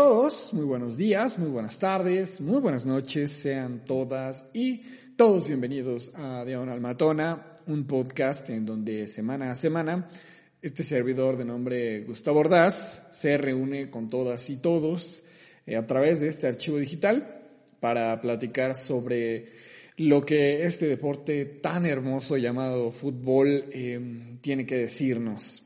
todos, muy buenos días, muy buenas tardes, muy buenas noches, sean todas y todos bienvenidos a Diagonal Matona, un podcast en donde semana a semana este servidor de nombre Gustavo Ordaz se reúne con todas y todos eh, a través de este archivo digital para platicar sobre lo que este deporte tan hermoso llamado fútbol em, tiene que decirnos.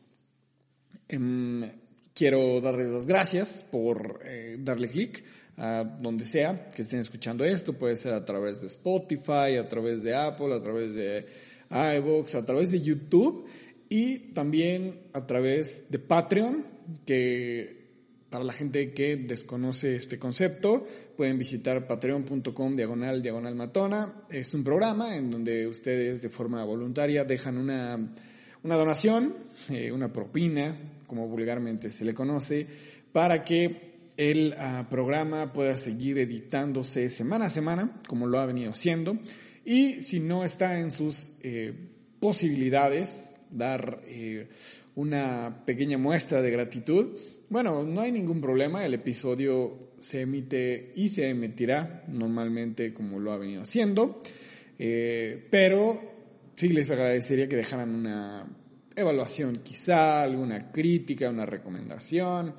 Em, quiero darles las gracias por eh, darle clic a donde sea que estén escuchando esto. Puede ser a través de Spotify, a través de Apple, a través de iVoox, a través de YouTube y también a través de Patreon, que para la gente que desconoce este concepto, pueden visitar patreon.com diagonal diagonal matona. Es un programa en donde ustedes de forma voluntaria dejan una, una donación, eh, una propina, como vulgarmente se le conoce, para que el ah, programa pueda seguir editándose semana a semana, como lo ha venido haciendo. Y si no está en sus eh, posibilidades dar eh, una pequeña muestra de gratitud, bueno, no hay ningún problema, el episodio se emite y se emitirá normalmente como lo ha venido haciendo, eh, pero sí les agradecería que dejaran una evaluación quizá, alguna crítica, una recomendación,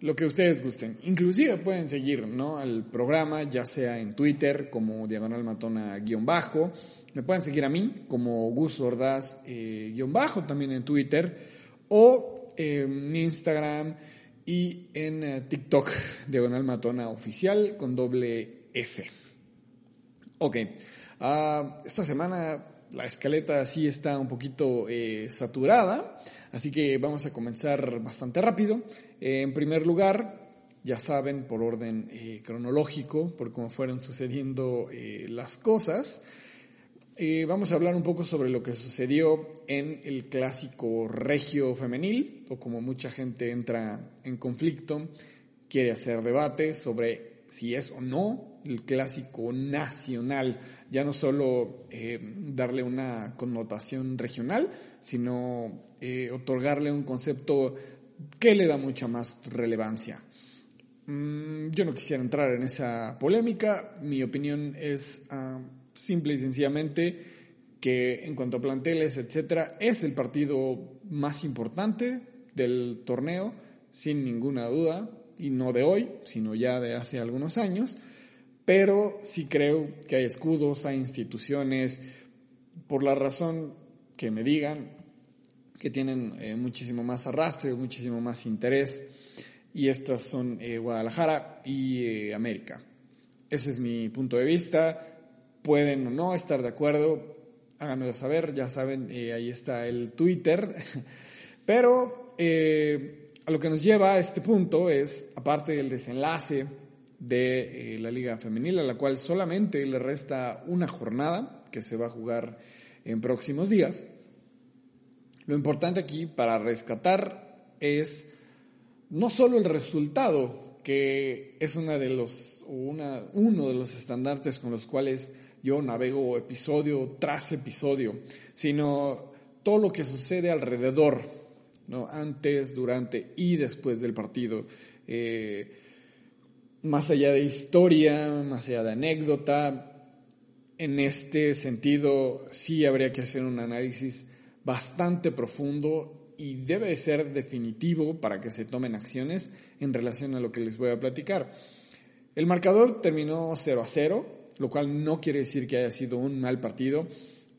lo que ustedes gusten. Inclusive pueden seguir ¿no? al programa, ya sea en Twitter como Diagonal Matona-bajo, me pueden seguir a mí como Gus Ordaz-bajo también en Twitter, o en Instagram y en eh, TikTok, Diagonal Matona Oficial con doble F. Ok, ah, esta semana la escaleta sí está un poquito eh, saturada, así que vamos a comenzar bastante rápido. en primer lugar, ya saben, por orden eh, cronológico, por cómo fueron sucediendo las cosas, eh, vamos a hablar un poco sobre lo que sucedió en el clásico regio femenil, o como mucha gente entra en conflicto, quiere hacer debate sobre si es o no el clásico nacional, ya no solo eh, darle una connotación regional, sino eh, otorgarle un concepto que le da mucha más relevancia. Mm, yo no quisiera entrar en esa polémica, mi opinión es... Ah, simple y sencillamente que en cuanto a planteles, etcétera, es el partido más importante del torneo, sin ninguna duda, y no de hoy, sino ya de hace algunos años, pero sí creo que hay escudos, hay instituciones, por la razón que me digan, que tienen eh, muchísimo más arrastre, muchísimo más interés, y estas son eh, Guadalajara y eh, América. Ese es mi punto de vista pueden o no estar de acuerdo, háganmelo saber, ya saben, ahí está el Twitter. Pero a lo que nos lleva a este punto es, aparte del desenlace de eh, la Liga Femenil, a la cual solamente le resta una jornada que se va a jugar en próximos días, lo importante aquí para rescatar es no solo el resultado, que es una de los, una, uno de los estandartes con los cuales yo navego episodio tras episodio, sino todo lo que sucede alrededor, ¿no? antes, durante y después del partido. Eh, más allá de historia, más allá de anécdota, en este sentido sí habría que hacer un análisis bastante profundo y debe ser definitivo para que se tomen acciones en relación a lo que les voy a platicar. El marcador terminó 0 a 0, lo cual no quiere decir que haya sido un mal partido.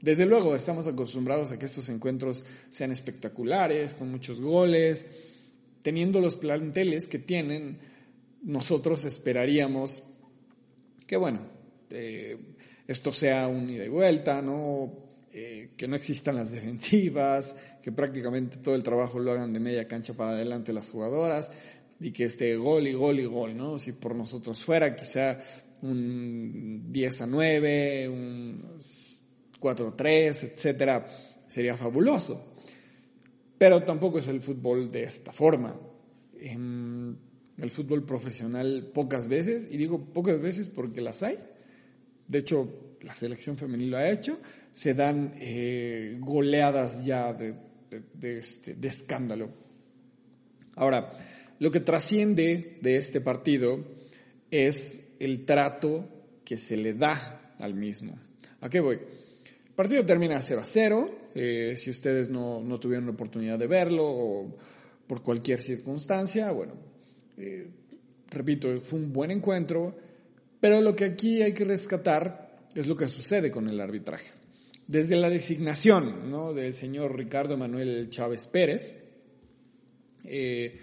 Desde luego, estamos acostumbrados a que estos encuentros sean espectaculares, con muchos goles. Teniendo los planteles que tienen, nosotros esperaríamos que, bueno, eh, esto sea un ida y vuelta, ¿no? Eh, que no existan las defensivas, que prácticamente todo el trabajo lo hagan de media cancha para adelante las jugadoras y que esté gol y gol y gol, ¿no? Si por nosotros fuera, quizá un 10 a 9, un 4 a 3, etcétera, sería fabuloso. Pero tampoco es el fútbol de esta forma. En el fútbol profesional pocas veces, y digo pocas veces porque las hay, de hecho la selección femenil lo ha hecho, se dan eh, goleadas ya de, este, de escándalo. Ahora, lo que trasciende de este partido es el trato que se le da al mismo. ¿A qué voy? El partido termina 0 a 0. Eh, si ustedes no, no, tuvieron la oportunidad de verlo o por cualquier circunstancia, bueno, eh, repito, fue un buen encuentro, pero lo que aquí hay que rescatar es lo que sucede con el arbitraje. Desde la designación ¿no? del señor Ricardo Manuel Chávez Pérez, eh,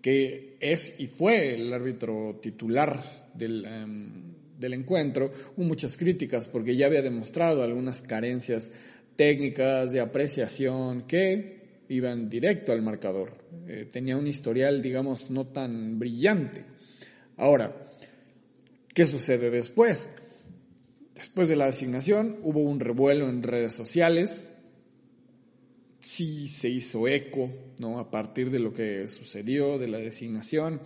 que es y fue el árbitro titular del, em, del encuentro, hubo muchas críticas porque ya había demostrado algunas carencias técnicas de apreciación que iban directo al marcador. Eh, tenía un historial, digamos, no tan brillante. Ahora, ¿qué sucede después? Después de la designación hubo un revuelo en redes sociales, sí se hizo eco, ¿no? A partir de lo que sucedió, de la designación.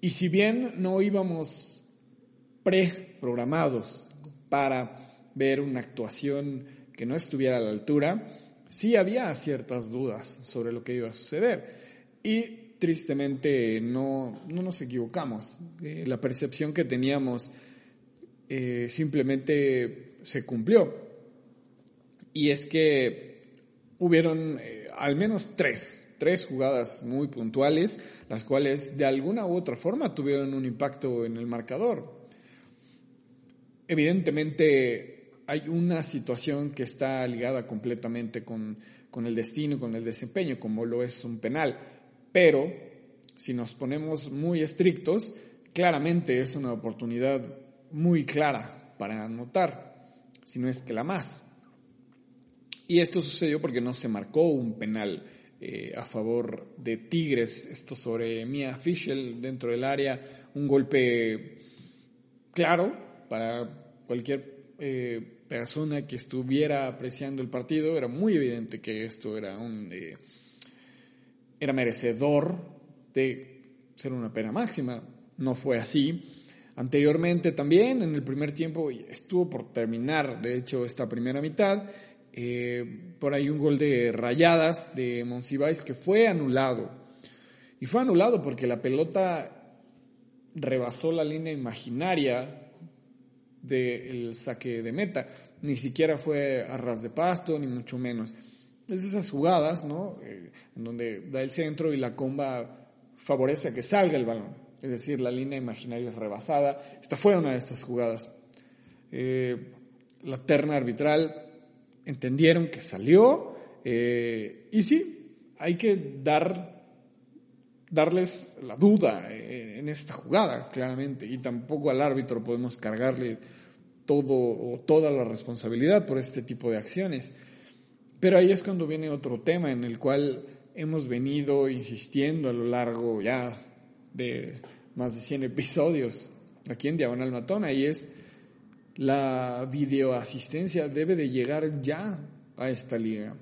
Y si bien no íbamos preprogramados para ver una actuación que no estuviera a la altura, sí había ciertas dudas sobre lo que iba a suceder. Y tristemente no, no nos equivocamos. Eh, la percepción que teníamos eh, simplemente se cumplió. Y es que hubieron eh, al menos tres, tres jugadas muy puntuales, las cuales de alguna u otra forma tuvieron un impacto en el marcador. Evidentemente hay una situación que está ligada completamente con, con el destino, con el desempeño, como lo es un penal, pero si nos ponemos muy estrictos, claramente es una oportunidad muy clara para anotar, si no es que la más. Y esto sucedió porque no se marcó un penal eh, a favor de Tigres, esto sobre Mia Fischel dentro del área, un golpe claro para cualquier eh, persona que estuviera apreciando el partido, era muy evidente que esto era un eh, era merecedor de ser una pena máxima, no fue así. Anteriormente también, en el primer tiempo, estuvo por terminar, de hecho, esta primera mitad, eh, por ahí un gol de rayadas de Monsiváis que fue anulado. Y fue anulado porque la pelota rebasó la línea imaginaria del saque de meta. Ni siquiera fue a ras de pasto, ni mucho menos. Es de esas jugadas, ¿no? Eh, en donde da el centro y la comba favorece a que salga el balón. Es decir, la línea imaginaria es rebasada. Esta fue una de estas jugadas. Eh, la terna arbitral entendieron que salió eh, y sí, hay que dar, darles la duda eh, en esta jugada, claramente, y tampoco al árbitro podemos cargarle todo o toda la responsabilidad por este tipo de acciones. Pero ahí es cuando viene otro tema en el cual hemos venido insistiendo a lo largo ya de más de 100 episodios aquí en Diagonal Matona y es la videoasistencia debe de llegar ya a esta liga.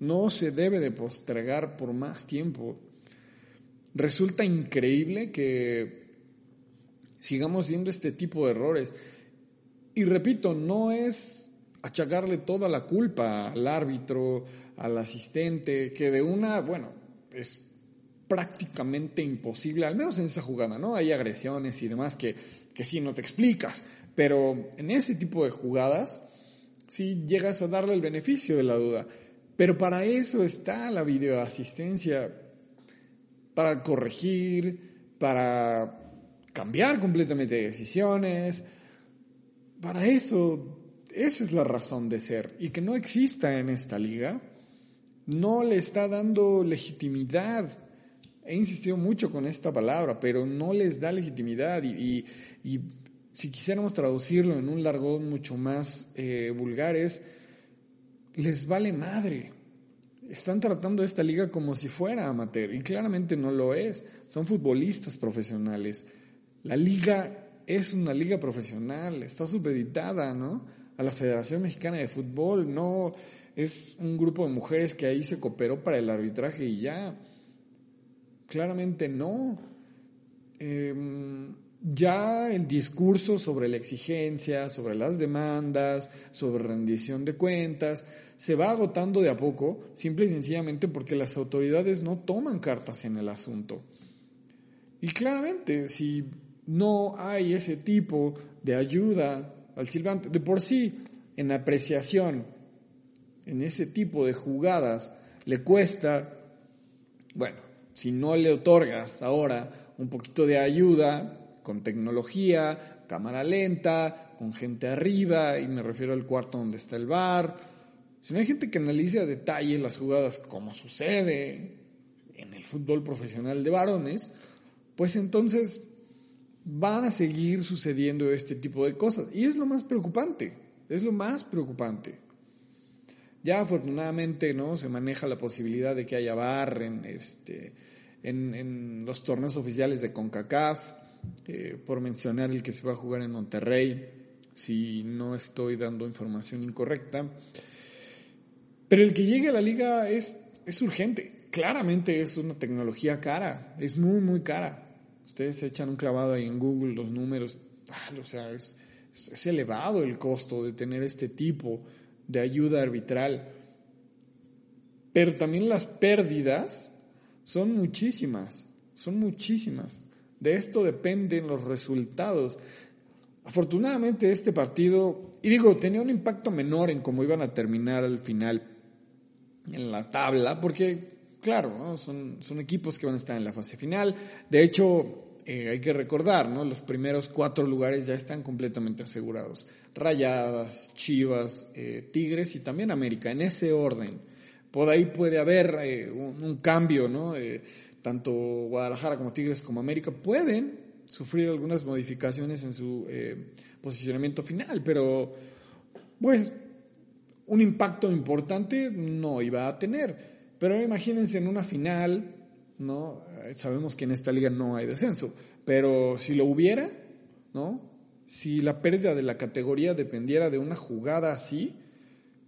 No se debe de postergar por más tiempo. Resulta increíble que sigamos viendo este tipo de errores. Y repito, no es achacarle toda la culpa al árbitro, al asistente, que de una, bueno, es prácticamente imposible, al menos en esa jugada, ¿no? Hay agresiones y demás que, que sí no te explicas, pero en ese tipo de jugadas, sí llegas a darle el beneficio de la duda. Pero para eso está la videoasistencia, para corregir, para cambiar completamente decisiones. Para eso, esa es la razón de ser. Y que no exista en esta liga, no le está dando legitimidad. He insistido mucho con esta palabra, pero no les da legitimidad y, y si quisiéramos traducirlo en un largón mucho más eh, vulgar, es, les vale madre. Están tratando esta liga como si fuera amateur y claramente no lo es. Son futbolistas profesionales. La liga es una liga profesional, está supeditada, ¿no? A la Federación Mexicana de Fútbol, no es un grupo de mujeres que ahí se cooperó para el arbitraje y ya. Claramente no. Eh, ya el discurso sobre la exigencia, sobre las demandas, sobre rendición de cuentas, se va agotando de a poco, simple y sencillamente porque las autoridades no toman cartas en el asunto. Y claramente, si no hay ese tipo de ayuda al silbante, de por sí, en apreciación, en ese tipo de jugadas, le cuesta, bueno, si no le otorgas ahora un poquito de ayuda con tecnología, cámara lenta, con gente arriba, y me refiero al cuarto donde está el bar, si no hay gente que analice a detalle las jugadas como sucede en el fútbol profesional de varones, pues entonces van a seguir sucediendo este tipo de cosas. Y es lo más preocupante, es lo más preocupante. Ya afortunadamente no se maneja la posibilidad de que haya bar en, este, en, los torneos oficiales de CONCACAF, eh, por mencionar el que se va a jugar en Monterrey, si no estoy dando información incorrecta. Pero el que llegue a la liga es, es urgente. Claramente es una tecnología cara, es muy, muy cara ustedes echan un clavado ahí en Google, los números, ah, o sea, es, elevado el costo de tener este tipo de ayuda arbitral. Pero también las pérdidas son muchísimas, son muchísimas. De esto dependen los resultados. Afortunadamente este partido, y digo, tenía un impacto menor en cómo iban a terminar al final en la tabla, porque claro, son, son equipos que van a estar en la fase final. De hecho, eh, hay que recordar, ¿no? Los primeros cuatro lugares ya están completamente asegurados. Rayadas, Chivas, eh, Tigres y también América, en ese orden. Por ahí puede haber eh, un, cambio, ¿no? tanto Guadalajara como Tigres como América pueden sufrir algunas modificaciones en su posicionamiento final, pero pues un impacto importante no iba a tener. Pero imagínense en una final ¿no? Sabemos que en esta liga no hay descenso, pero si lo hubiera, ¿no? Si la pérdida de la categoría dependiera de una jugada así,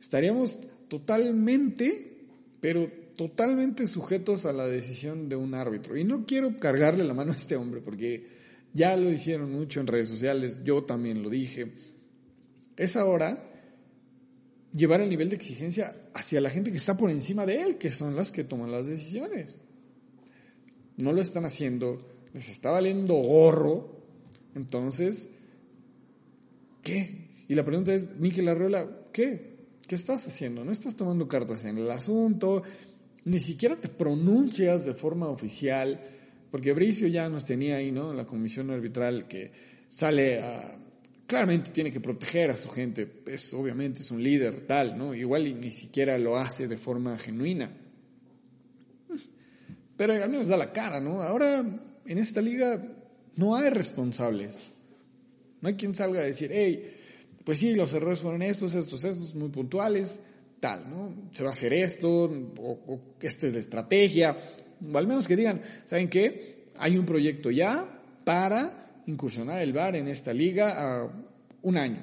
estaríamos totalmente, pero totalmente sujetos a la decisión de un árbitro. Y no quiero cargarle la mano a este hombre, porque ya lo hicieron mucho en redes sociales, yo también lo dije. Es ahora llevar el nivel de exigencia hacia la gente que está por encima de él, que son las que toman las decisiones no lo están haciendo, les está valiendo gorro, entonces, ¿qué? Y la pregunta es, Miquel Arreola, ¿qué? ¿Qué estás haciendo? No estás tomando cartas en el asunto, ni siquiera te pronuncias de forma oficial, porque Bricio ya nos tenía ahí, ¿no? La comisión arbitral que sale a... Claramente tiene que proteger a su gente, es obviamente es un líder tal, ¿no? Igual ni siquiera lo hace de forma genuina pero al menos da la cara, ¿no? Ahora en esta liga no hay responsables. No hay quien salga a decir, hey, pues sí, los errores fueron estos, estos, estos, muy puntuales, tal, ¿no? Se va a hacer esto, o, esta es la estrategia, o al menos que digan, ¿saben qué? Hay un proyecto ya para incursionar el VAR en esta liga a un año,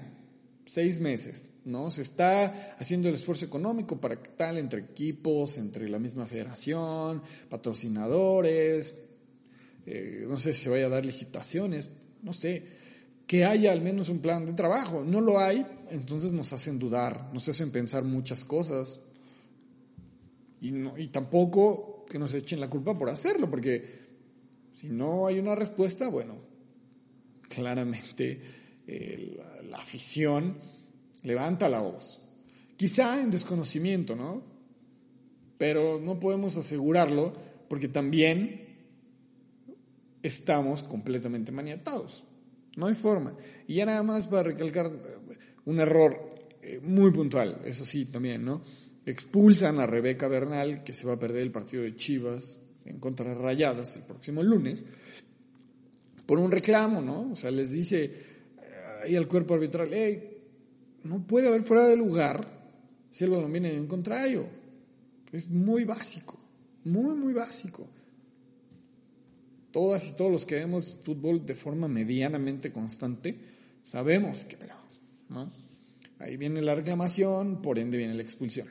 seis meses. ¿no? Se está haciendo el esfuerzo económico para que tal entre equipos, entre la misma federación, patrocinadores, eh, no sé si se vaya a dar licitaciones, no sé, que haya al menos un plan de trabajo. No lo hay, entonces nos hacen dudar, nos hacen pensar muchas cosas y, no, y tampoco que nos echen la culpa por hacerlo, porque si no hay una respuesta, bueno, claramente eh, la afición levanta la voz. Quizá en desconocimiento, ¿no? Pero no podemos asegurarlo porque también estamos completamente maniatados. No hay forma. Y ya nada más para recalcar eh, un error eh, muy puntual, eso sí, también, ¿no? Expulsan a Rebeca Bernal, que se va a perder el partido de Chivas en contra de Rayadas el próximo lunes, por un reclamo, ¿no? O sea, les dice eh, ahí al cuerpo arbitral, hey, no puede haber fuera de lugar si lo denomina en contrario. Es muy básico, muy, muy básico. Todas y todos los que vemos fútbol de forma medianamente constante, sabemos que pegamos. ¿no? Ahí viene la reclamación, por ende viene la expulsión.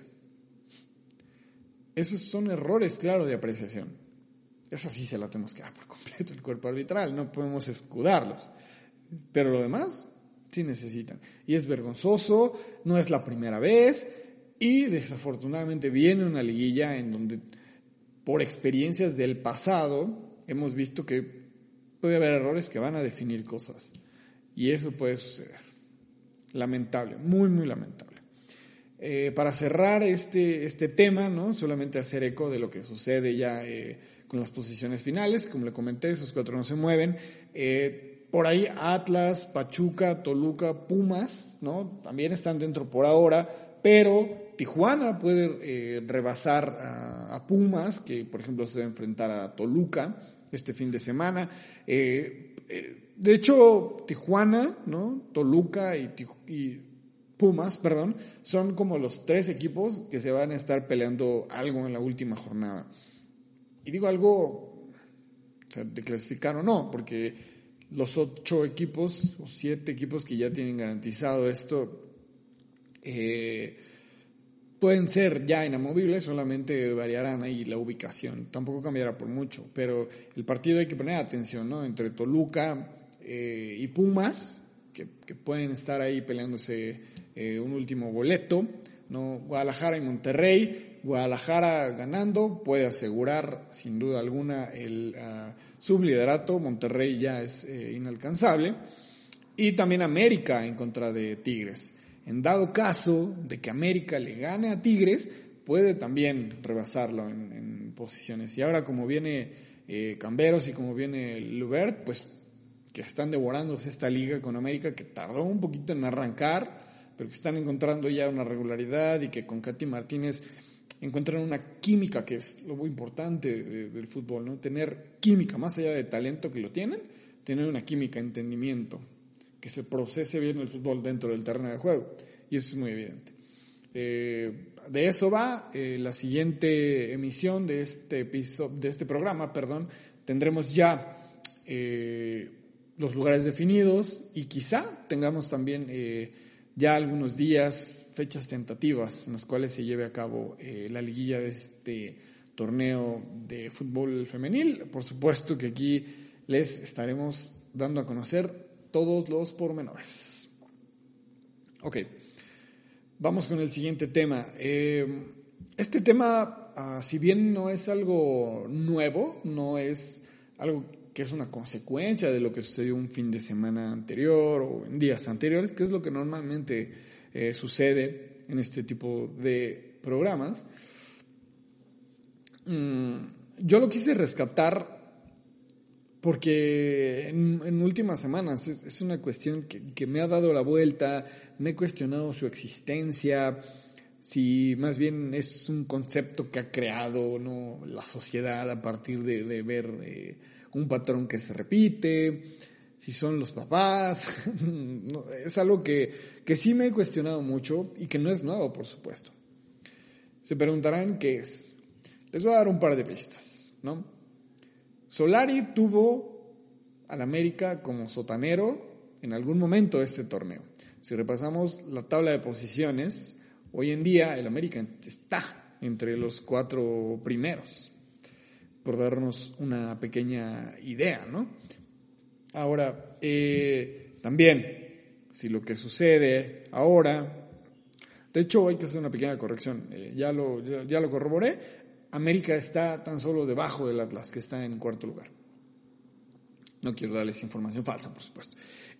Esos son errores, claro, de apreciación. Esa sí se la tenemos que dar por completo el cuerpo arbitral, no podemos escudarlos. Pero lo demás, sí necesitan. Y es vergonzoso, no es la primera vez y desafortunadamente viene una liguilla en donde por experiencias del pasado hemos visto que puede haber errores que van a definir cosas. Y eso puede suceder. Lamentable, muy, muy lamentable. Eh, para cerrar este, este tema, ¿no? solamente hacer eco de lo que sucede ya eh, las posiciones finales, como le comenté, esos cuatro no se mueven. Eh, por ahí Atlas, Pachuca, Toluca, Pumas, ¿no? También están dentro por ahora, pero Tijuana puede rebasar a, Pumas, que por ejemplo se va a enfrentar a Toluca este fin de semana. de hecho, Tijuana, ¿no? Toluca y, y Pumas, perdón, son como los tres equipos que se van a estar peleando algo en la última jornada. Y digo algo, de clasificar o no, porque los ocho equipos o siete equipos que ya tienen garantizado esto eh, pueden ser ya inamovibles, solamente variarán ahí la ubicación. Tampoco cambiará por mucho, pero el partido hay que poner atención, ¿no? Entre Toluca eh, y Pumas, que, que pueden estar ahí peleándose eh, un último boleto. ¿no? Guadalajara y Monterrey. Guadalajara ganando puede asegurar sin duda alguna el uh, subliderato. Monterrey ya es eh, inalcanzable. Y también América en contra de Tigres. En dado caso de que América le gane a Tigres, puede también rebasarlo en, posiciones. Y ahora como viene eh, Camberos y como viene Lubert, pues que están devorándose esta liga con América que tardó un poquito en arrancar pero que están encontrando ya una regularidad y que con Katy Martínez encuentran una química, que es lo muy importante del fútbol, ¿no? Tener química, más allá de talento que lo tienen, tener una química, entendimiento, que se procese bien el fútbol dentro del terreno de juego. Y eso es muy evidente. Eh, de eso va eh, la siguiente emisión de este de este programa, perdón. Tendremos ya eh, los lugares definidos y quizá tengamos también ya algunos días, fechas tentativas en las cuales se lleve a cabo eh, la liguilla de este torneo de fútbol femenil. Por supuesto que aquí les estaremos dando a conocer todos los pormenores. Ok, vamos con el siguiente tema. Eh, este tema, ah, si bien no es algo nuevo, no es algo que es una consecuencia de lo que sucedió un fin de semana anterior o en días anteriores, que es lo que normalmente eh, sucede en este tipo de programas. Mm, yo lo quise rescatar porque en, últimas semanas es, una cuestión que, que, me ha dado la vuelta, me he cuestionado su existencia, si más bien es un concepto que ha creado ¿no? la sociedad a partir de, de ver... Eh, un patrón que se repite, si son los papás, es algo que, que sí me he cuestionado mucho y que no es nuevo, por supuesto. Se preguntarán qué es. Les voy a dar un par de pistas, ¿no? Solari tuvo al América como sotanero en algún momento de este torneo. Si repasamos la tabla de posiciones, hoy en día el América está entre los cuatro primeros por darnos una pequeña idea, ¿no? Ahora, eh, también, si lo que sucede ahora, de hecho hay que hacer una pequeña corrección, eh, ya, lo, ya, lo corroboré, América está tan solo debajo del Atlas, que está en cuarto lugar. No quiero darles información falsa, por supuesto.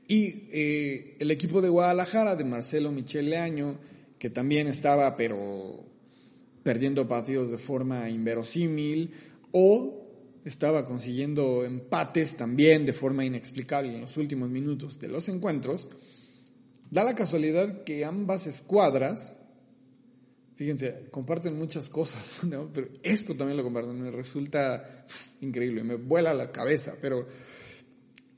Y eh, el equipo de Guadalajara, de Marcelo Michel Leaño, que también estaba, pero perdiendo partidos de forma inverosímil, o estaba consiguiendo empates también de forma inexplicable en los últimos minutos de los encuentros, da la casualidad que ambas escuadras, fíjense, comparten muchas cosas, pero esto también lo comparten, me resulta increíble, me vuela la cabeza, pero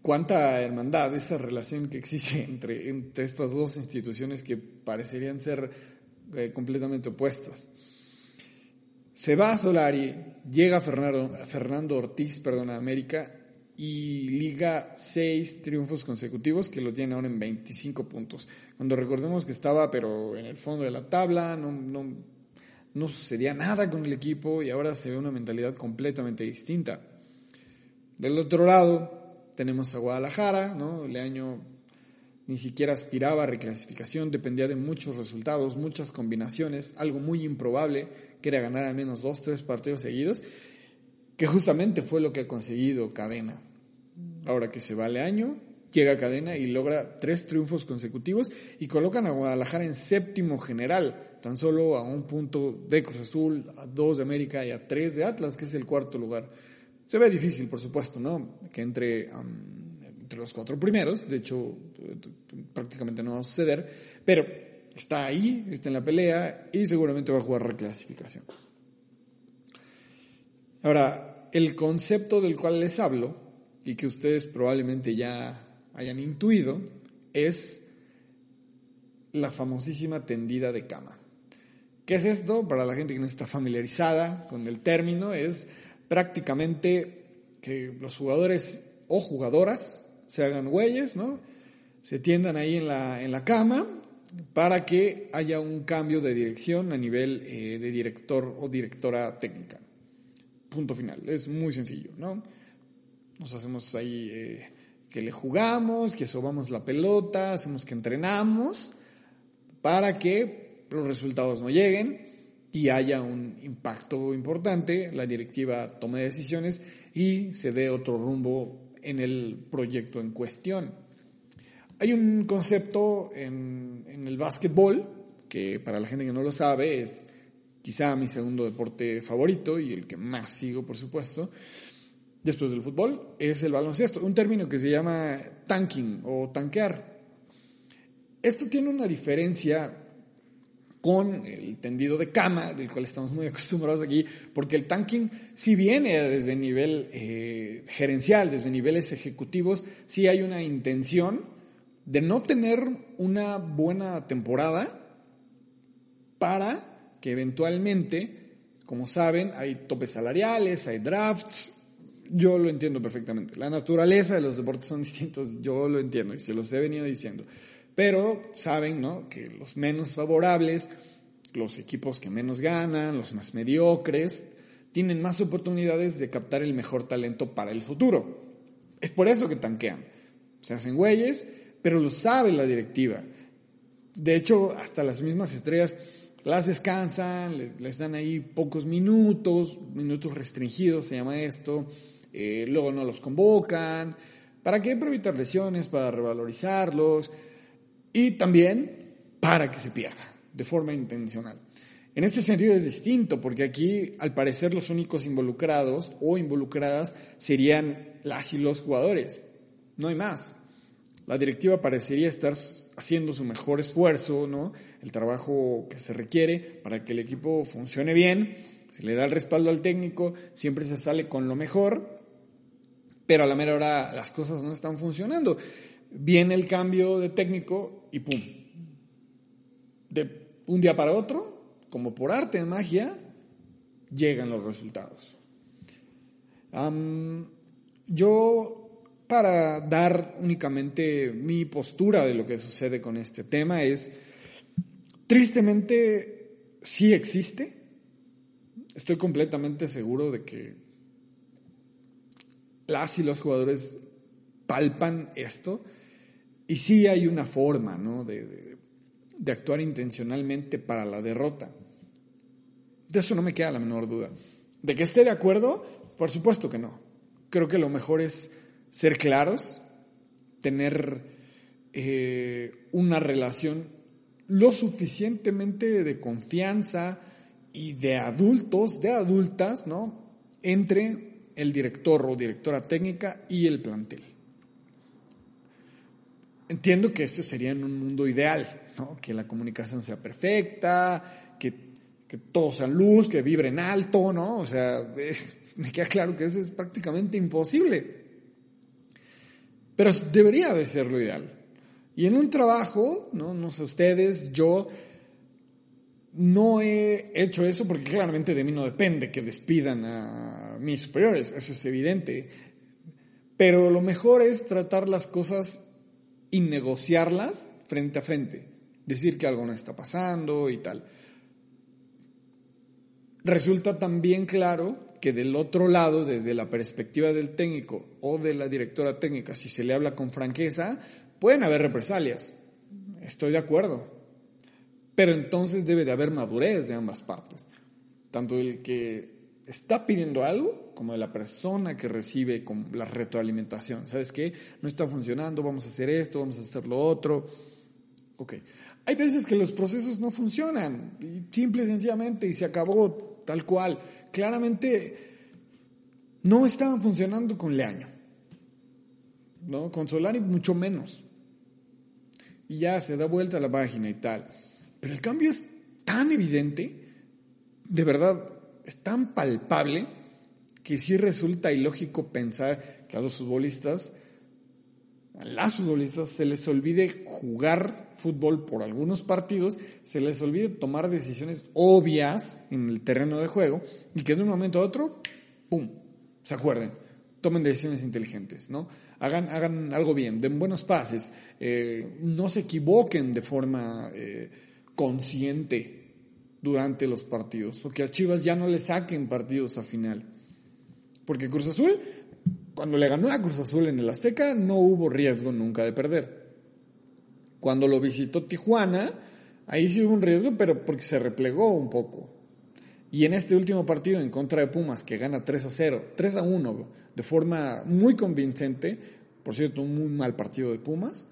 cuánta hermandad, esa relación que existe entre, entre estas dos instituciones que parecerían ser eh, completamente opuestas. Se va Solari, llega Fernando, Fernando Ortiz, perdón, a América y liga seis triunfos consecutivos que lo tiene ahora en 25 puntos. Cuando recordemos que estaba pero en el fondo de la tabla, no, no, no sucedía nada con el equipo y ahora se ve una mentalidad completamente distinta. Del otro lado tenemos a Guadalajara, ¿no? El año ni siquiera aspiraba a reclasificación, dependía de muchos resultados, muchas combinaciones, algo muy improbable, que era ganar al menos dos, tres partidos seguidos, que justamente fue lo que ha conseguido Cadena. ahora que se va año, llega cadena y logra tres triunfos consecutivos y colocan a Guadalajara en séptimo general, tan solo a un punto de Cruz Azul, a dos de América y a tres de Atlas, que es el cuarto lugar. Se ve difícil, por supuesto, ¿no? Que entre, entre los cuatro primeros, de hecho, prácticamente no va a suceder, pero está ahí, está en la pelea y seguramente va a jugar reclasificación. Ahora, el concepto del cual les hablo y que ustedes probablemente ya hayan intuido es la famosísima tendida de cama. ¿Qué es esto? Para la gente que no está familiarizada con el término, es prácticamente que los jugadores o jugadoras se hagan güeyes, ¿no? Se tiendan ahí en la, en la cama para que haya un cambio de dirección a nivel eh, de director o directora técnica. Punto final. Es muy sencillo, ¿no? Nos hacemos ahí eh, que le jugamos, que sobamos la pelota, hacemos que entrenamos para que los resultados no lleguen y haya un impacto importante, la directiva tome decisiones y se dé otro rumbo en el proyecto en cuestión. Hay un concepto en, el básquetbol que para la gente que no lo sabe es quizá mi segundo deporte favorito y el que más sigo, por supuesto, después del fútbol, es el baloncesto, un término que se llama tanking o tanquear. Esto tiene una diferencia con el tendido de cama, del cual estamos muy acostumbrados aquí, porque el tanking si viene desde nivel eh, gerencial, desde niveles ejecutivos, sí hay una intención de no tener una buena temporada para que eventualmente, como saben, hay topes salariales, hay drafts, yo lo entiendo perfectamente. La naturaleza de los deportes son distintos, yo lo entiendo y se los he venido diciendo. Pero saben, ¿no? Que los menos favorables, los equipos que menos ganan, los más mediocres, tienen más oportunidades de captar el mejor talento para el futuro. Es por eso que tanquean. Se hacen güeyes, pero lo sabe la directiva. De hecho, hasta las mismas estrellas las descansan, les dan ahí pocos minutos, minutos restringidos se llama esto, eh, luego no los convocan. ¿Para qué? Para evitar lesiones, para revalorizarlos y también para que se pierda de forma intencional. En este sentido es distinto porque aquí al parecer los únicos involucrados o involucradas serían las y los jugadores. No hay más. La directiva parecería estar haciendo su mejor esfuerzo, ¿no? El trabajo que se requiere para que el equipo funcione bien, se le da el respaldo al técnico, siempre se sale con lo mejor pero a la mera hora las cosas no están funcionando. Viene el cambio de técnico y ¡pum! De un día para otro, como por arte de magia, llegan los resultados. yo, para dar únicamente mi postura de lo que sucede con este tema, es, tristemente, sí existe. Estoy completamente seguro de que las y los jugadores palpan esto y sí hay una forma ¿no? de, de, actuar intencionalmente para la derrota. De eso no me queda la menor duda. ¿De que esté de acuerdo? Por supuesto que no. Creo que lo mejor es ser claros, tener eh, una relación lo suficientemente de confianza y de adultos, de adultas, ¿no? Entre el director o directora técnica y el plantel. Entiendo que esto sería en un mundo ideal, ¿no? que la comunicación sea perfecta, que, que todo sea luz, que vibre en alto, ¿no? O sea, me queda claro que eso es prácticamente imposible. Pero debería de ser lo ideal. Y en un trabajo, ¿no? No sé ustedes, yo no he hecho eso porque claramente de mí no depende que despidan a mis superiores, eso es evidente. Pero lo mejor es tratar las cosas y negociarlas frente a frente. Decir que algo no está pasando y tal. Resulta también claro que del otro lado, desde la perspectiva del técnico o de la directora técnica, si se le habla con franqueza, pueden haber represalias. Estoy de acuerdo. Pero entonces debe de haber madurez de ambas partes. Tanto el que está pidiendo algo, como de la persona que recibe con la retroalimentación. ¿Sabes qué? No está funcionando, vamos a hacer esto, vamos a hacer lo otro. Ok. Hay veces que los procesos no funcionan, simple y sencillamente, y se acabó tal cual. Claramente no estaban funcionando con Leaño, ¿no? Con Solari mucho menos. Y ya se da vuelta la página y tal. Pero el cambio es tan evidente, de verdad, es tan palpable, que sí resulta ilógico pensar que a los futbolistas, a las futbolistas, se les olvide jugar fútbol por algunos partidos, se les olvide tomar decisiones obvias en el terreno de juego y que de un momento a otro, ¡pum!, se acuerden, tomen decisiones inteligentes, ¿no? Hagan, hagan algo bien, den buenos pases, eh, no se equivoquen de forma eh, consciente durante los partidos, o que a Chivas ya no le saquen partidos a final. Porque Cruz Azul, cuando le ganó a Cruz Azul en el Azteca, no hubo riesgo nunca de perder. Cuando lo visitó Tijuana, ahí sí hubo un riesgo, pero porque se replegó un poco. Y en este último partido en contra de Pumas, que gana 3 a 0, 3 a 1, de forma muy convincente, por cierto, un muy mal partido de Pumas,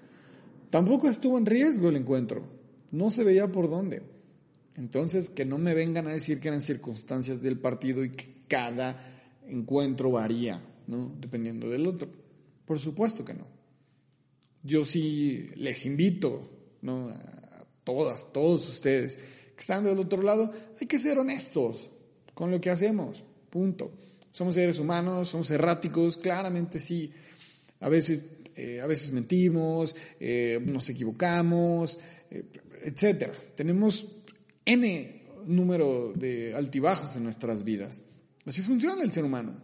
tampoco estuvo en riesgo el encuentro. No se veía por dónde. Entonces, que no me vengan a decir que eran circunstancias del partido y que cada encuentro varía, ¿no? Dependiendo del otro. Por supuesto que no. Yo sí les invito, ¿no? A todas, todos ustedes que están del otro lado, hay que ser honestos con lo que hacemos. Punto. Somos seres humanos, somos erráticos, claramente sí. A veces, eh, a veces mentimos, eh, nos equivocamos, eh, etcétera. Tenemos N número de altibajos en nuestras vidas. Así funciona el ser humano.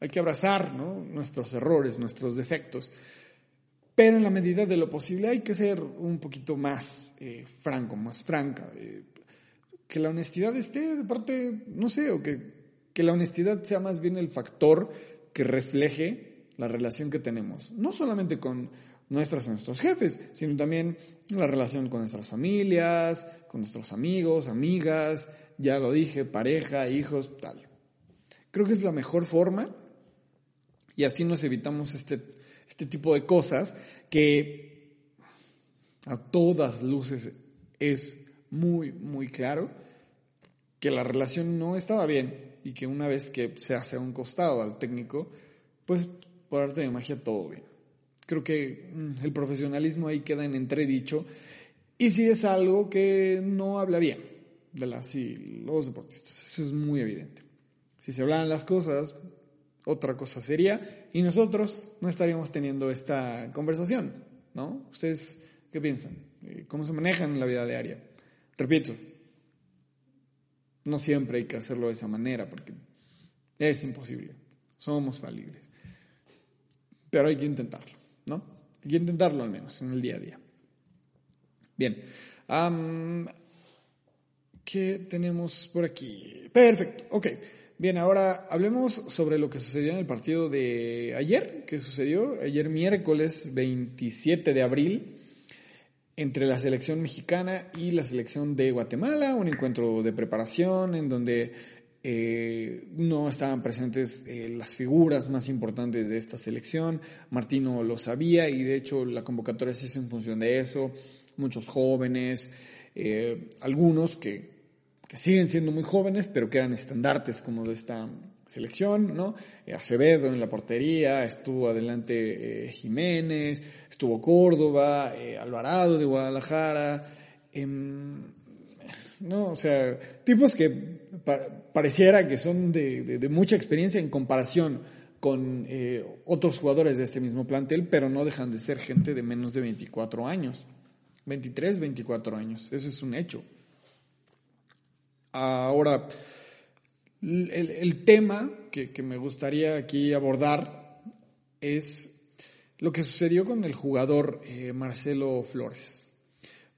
Hay que abrazar nuestros errores, nuestros defectos. Pero en la medida de lo posible hay que ser un poquito más eh, franco, más franca. Eh, que la honestidad esté de parte, no sé, o que, que la honestidad sea más bien el factor que refleje la relación que tenemos. No solamente con nuestras, nuestros jefes, sino también la relación con nuestras familias, con nuestros amigos, amigas, ya lo dije, pareja, hijos, tal. Creo que es la mejor forma y así nos evitamos este, este tipo de cosas que a todas luces es muy, muy claro que la relación no estaba bien y que una vez que se hace a un costado al técnico, pues por arte de magia todo bien. Creo que mm, el profesionalismo ahí queda en entredicho y si es algo que no habla bien de las y los deportistas, eso es muy evidente. Si se hablan las cosas, otra cosa sería y nosotros no estaríamos teniendo esta conversación, ¿no? ¿Ustedes qué piensan? Eh, ¿Cómo se manejan en la vida diaria? Repito, no siempre hay que hacerlo de esa manera porque es imposible, somos falibles, pero hay que intentarlo, ¿no? Hay que intentarlo al menos en el día a día. Bien. ¿Qué tenemos por aquí? Perfecto. Ok. Bien, ahora hablemos sobre lo que sucedió en el partido de ayer, que sucedió ayer miércoles 27 de abril entre la selección mexicana y la selección de Guatemala, un encuentro de preparación en donde eh, no estaban presentes eh, las figuras más importantes de esta selección. Martino lo sabía y de hecho la convocatoria se hizo en función de eso muchos jóvenes, eh, algunos que, siguen siendo muy jóvenes, pero que eran estandartes como de esta selección, ¿no? Eh, Acevedo en la portería, estuvo adelante eh, Jiménez, estuvo Córdoba, Alvarado de Guadalajara, em, ¿no? O sea, tipos que pareciera que son de, de, mucha experiencia en comparación con otros jugadores de este mismo plantel, pero no dejan de ser gente de menos de 24 años. 23, 24 años. Eso es un hecho. Ahora, el, tema que, me gustaría aquí abordar es lo que sucedió con el jugador eh, Marcelo Flores.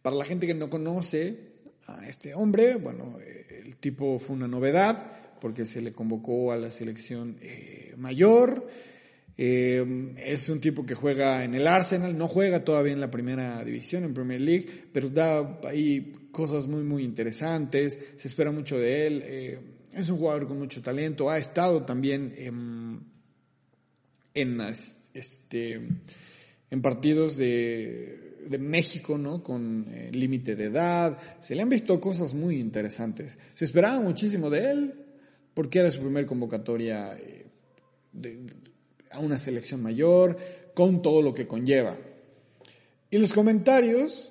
Para la gente que no conoce a este hombre, bueno, eh, el tipo fue una novedad porque se le convocó a la selección eh, mayor eh, es un tipo que juega en el Arsenal, no juega todavía en la primera división, en Premier League, pero da ahí cosas muy, muy interesantes, se espera mucho de él. Eh, es un jugador con mucho talento, ha estado también en, en, este, en partidos de, de México, ¿no? Con eh, límite de edad, se le han visto cosas muy interesantes. Se esperaba muchísimo de él, porque era su primer convocatoria eh, a una selección mayor, con todo lo que conlleva. Y los comentarios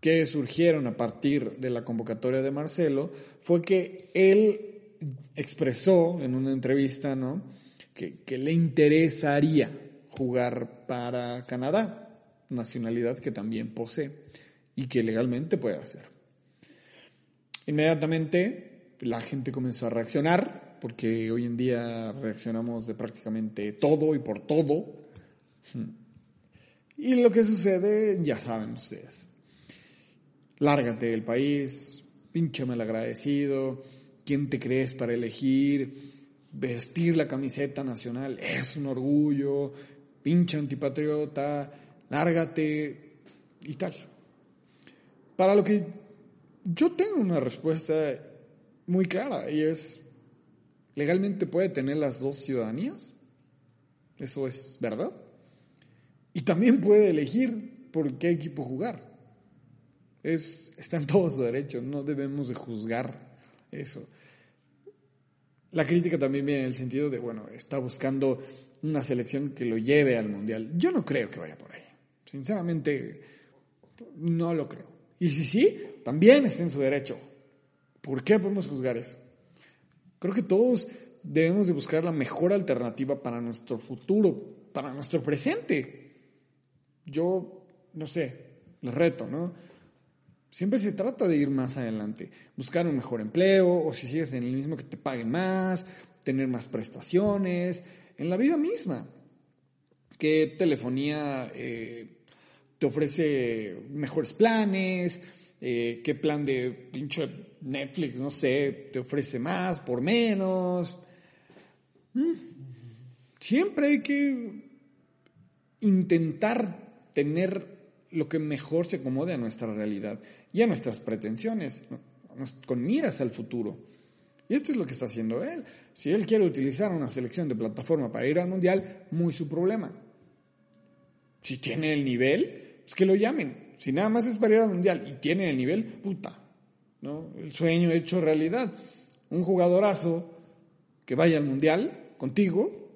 que surgieron a partir de la convocatoria de Marcelo fue que él expresó en una entrevista ¿no? que, que le interesaría jugar para Canadá, nacionalidad que también posee y que legalmente puede hacer. Inmediatamente la gente comenzó a reaccionar, porque hoy en día reaccionamos de prácticamente todo y por todo. Y lo que sucede, ya saben ustedes. Lárgate del país, pinche agradecido, ¿quién te crees para elegir? Vestir la camiseta nacional es un orgullo, pinche antipatriota, lárgate y tal. Para lo que yo tengo una respuesta muy clara y es, ¿legalmente puede tener las dos ciudadanías? ¿Eso es verdad? Y también puede elegir por qué equipo jugar. Es, está en todo su derecho, no debemos de juzgar eso. La crítica también viene en el sentido de, bueno, está buscando una selección que lo lleve al Mundial. Yo no creo que vaya por ahí. Sinceramente, no lo creo. Y si sí, también está en su derecho. ¿Por qué podemos juzgar eso? Creo que todos debemos de buscar la mejor alternativa para nuestro futuro, para nuestro presente yo, no sé, les reto, ¿no? Siempre se trata de ir más adelante, buscar un mejor empleo o si sigues en el mismo que te paguen más, tener más prestaciones, en la vida misma. ¿Qué telefonía eh, te ofrece mejores planes? Eh, ¿Qué plan de pinche Netflix, no sé, te ofrece más por menos? Mm. Siempre hay que intentar tener lo que mejor se acomode a nuestra realidad y a nuestras pretensiones, con miras al futuro. Y esto es lo que está haciendo él. Si él quiere utilizar una selección de plataforma para ir al mundial, muy su problema. Si tiene el nivel, pues que lo llamen. Si nada más es para ir al mundial y tiene el nivel, puta, ¿no? El sueño hecho realidad. Un jugadorazo que vaya al mundial contigo,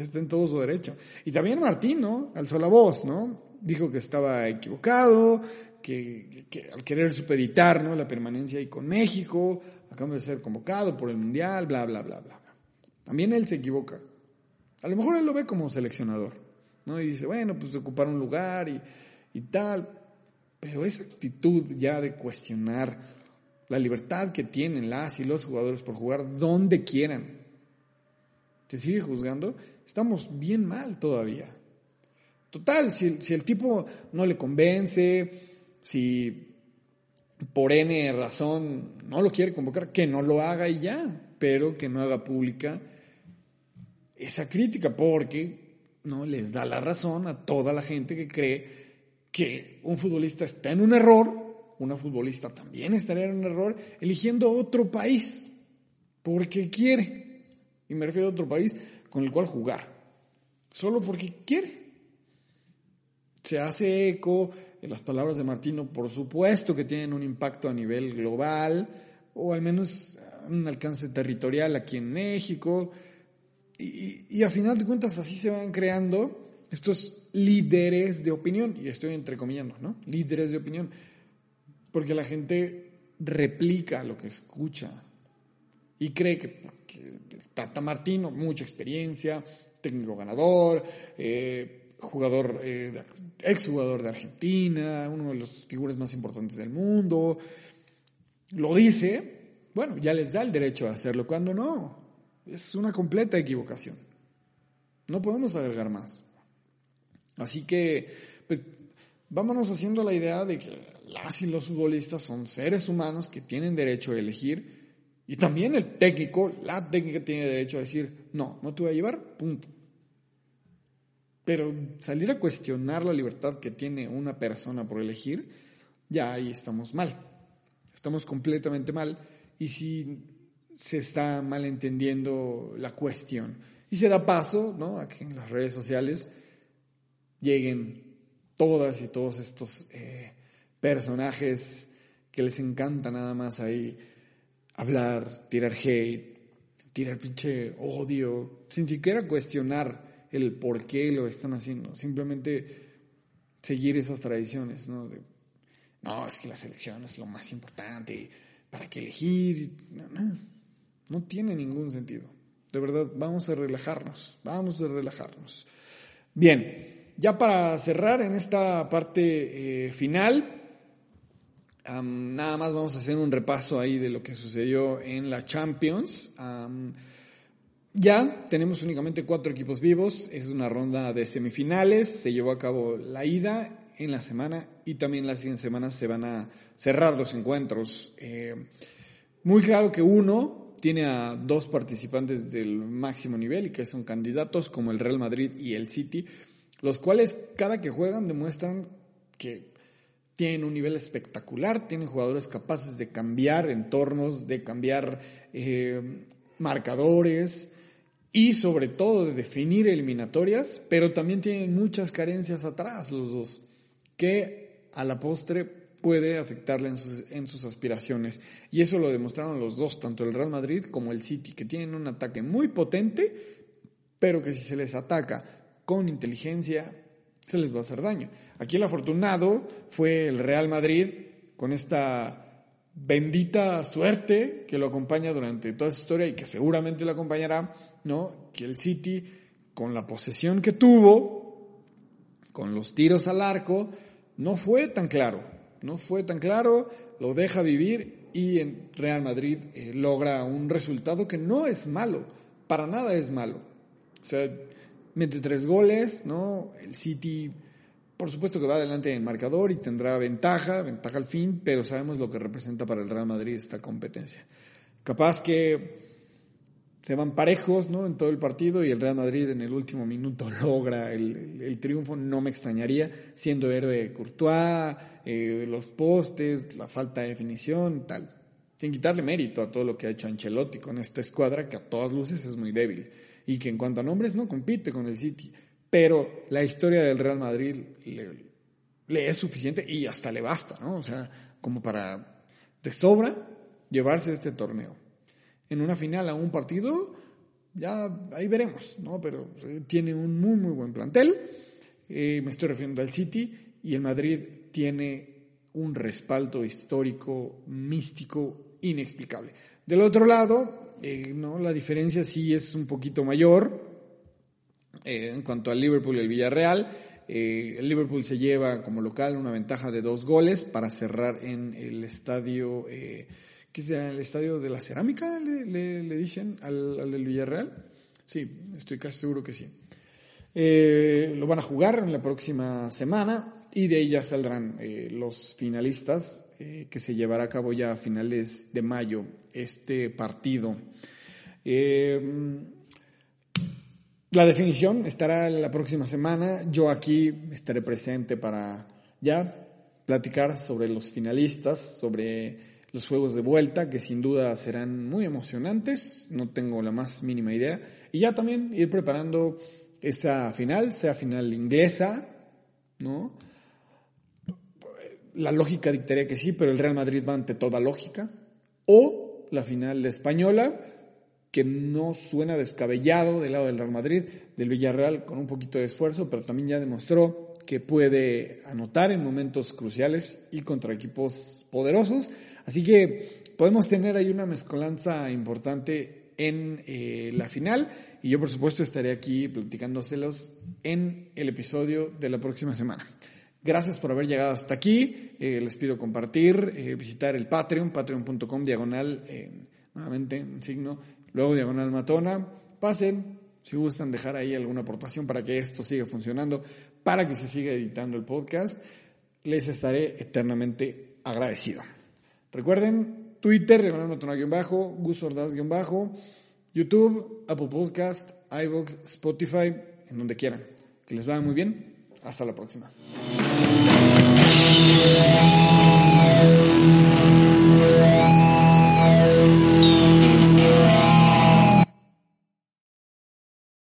está en todo su derecho. Y también Martín, ¿no? Alzó la voz, ¿no? Dijo que estaba equivocado, que, al querer supeditar, ¿no? La permanencia ahí con México, acabamos de ser convocado por el Mundial, bla, bla, bla, bla. También él se equivoca. A lo mejor él lo ve como seleccionador, ¿no? Y dice, bueno, pues ocupar un lugar y, y tal. Pero esa actitud ya de cuestionar la libertad que tienen las y los jugadores por jugar donde quieran, se sigue juzgando, estamos bien mal todavía. Total, si, si el tipo no le convence, si por N razón no lo quiere convocar, que no lo haga y ya, pero que no haga pública esa crítica, porque no les da la razón a toda la gente que cree que un futbolista está en un error, una futbolista también estaría en un error, eligiendo otro país, porque quiere. Y me refiero a otro país con el cual jugar solo porque quiere. Se hace eco en las palabras de Martino, por supuesto que tienen un impacto a nivel global, o al menos un alcance territorial aquí en México, y, a final de cuentas así se van creando estos líderes de opinión, y estoy entrecomillando, ¿no? Líderes de opinión, porque la gente replica lo que escucha y cree que, que Tata Martino, mucha experiencia, técnico ganador, eh, jugador, eh, exjugador de Argentina, uno de los figuras más importantes del mundo, lo dice, bueno, ya les da el derecho a hacerlo, cuando no, es una completa equivocación. No podemos agregar más. Así que, pues, vámonos haciendo la idea de que las y los futbolistas son seres humanos que tienen derecho a elegir y también el técnico, la técnica tiene derecho a decir, no, no te voy a llevar, punto. Pero salir a cuestionar la libertad que tiene una persona por elegir, ya ahí estamos mal. Estamos completamente mal y si se está malentendiendo la cuestión. Y se da paso ¿no? a que en las redes sociales lleguen todas y todos estos eh, personajes que les encanta nada más ahí hablar, tirar hate, tirar pinche odio, sin siquiera cuestionar el por qué lo están haciendo, simplemente seguir esas tradiciones, ¿no? no, es que la selección es lo más importante, ¿para qué elegir? No, no, no tiene ningún sentido. De verdad, vamos a relajarnos, vamos a relajarnos. Bien, ya para cerrar en esta parte eh, final, nada más vamos a hacer un repaso ahí de lo que sucedió en la Champions. ya tenemos únicamente cuatro equipos vivos, es una ronda de semifinales, se llevó a cabo la ida en la semana y también las siguientes semanas se van a cerrar los encuentros. Eh, muy claro que uno tiene a dos participantes del máximo nivel y que son candidatos como el Real Madrid y el City, los cuales cada que juegan demuestran que tienen un nivel espectacular, tienen jugadores capaces de cambiar entornos, de cambiar eh, marcadores y sobre todo de definir eliminatorias, pero también tienen muchas carencias atrás los dos, que a la postre puede afectarle en sus, en sus aspiraciones. Y eso lo demostraron los dos, tanto el Real Madrid como el City, que tienen un ataque muy potente, pero que si se les ataca con inteligencia, se les va a hacer daño. Aquí el afortunado fue el Real Madrid con esta bendita suerte que lo acompaña durante toda su historia y que seguramente lo acompañará, ¿no? Que el City, con la posesión que tuvo, con los tiros al arco, no fue tan claro, no fue tan claro, lo deja vivir y en Real Madrid eh, logra un resultado que no es malo, para nada es malo. O sea, mete tres goles, ¿no? El City por supuesto que va adelante en el marcador y tendrá ventaja, ventaja al fin, pero sabemos lo que representa para el Real Madrid esta competencia. Capaz que se van parejos ¿no? en todo el partido y el Real Madrid en el último minuto logra el, triunfo, no me extrañaría, siendo héroe Courtois, eh, los postes, la falta de definición, tal. Sin quitarle mérito a todo lo que ha hecho Ancelotti con esta escuadra, que a todas luces es muy débil y que en cuanto a nombres no compite con el City pero la historia del Real Madrid le, es suficiente y hasta le basta, ¿no? O sea, como para de sobra llevarse este torneo. En una final a un partido, ya ahí veremos, ¿no? Pero eh, tiene un muy, muy buen plantel. Eh, me estoy refiriendo al City y el Madrid tiene un respaldo histórico, místico, inexplicable. Del otro lado, eh, ¿no? la diferencia sí es un poquito mayor, eh, en cuanto al Liverpool y el Villarreal, el Liverpool se lleva como local una ventaja de dos goles para cerrar en el estadio, ¿qué sea? ¿El estadio de la cerámica? ¿Le, dicen al, al, del Villarreal? Sí, estoy casi seguro que sí. Eh, lo van a jugar en la próxima semana y de ahí ya saldrán los finalistas que se llevará a cabo ya a finales de mayo este partido. La definición estará la próxima semana. Yo aquí estaré presente para ya platicar sobre los finalistas, sobre los juegos de vuelta, que sin duda serán muy emocionantes, no tengo la más mínima idea. Y ya también ir preparando esa final, sea final inglesa, ¿no? La lógica dictaría que sí, pero el Real Madrid va ante toda lógica. O la final española, que no suena descabellado del lado del Real Madrid, del Villarreal con un poquito de esfuerzo, pero también ya demostró que puede anotar en momentos cruciales y contra equipos poderosos. Así que podemos tener ahí una mezcolanza importante en eh, la final y yo por supuesto estaré aquí platicándoselos en el episodio de la próxima semana. Gracias por haber llegado hasta aquí. Eh, les pido compartir, eh, visitar el Patreon, patreon.com diagonal, nuevamente en signo luego Diagonal Matona. Pasen, si gustan dejar ahí alguna aportación para que esto siga funcionando, para que se siga editando el podcast, les estaré eternamente agradecido. Recuerden, Twitter, Diagonal Matona-bajo, Gus bajo YouTube, Apple Podcast, iVoox, Spotify, en donde quieran. Que les vaya muy bien. Hasta la próxima.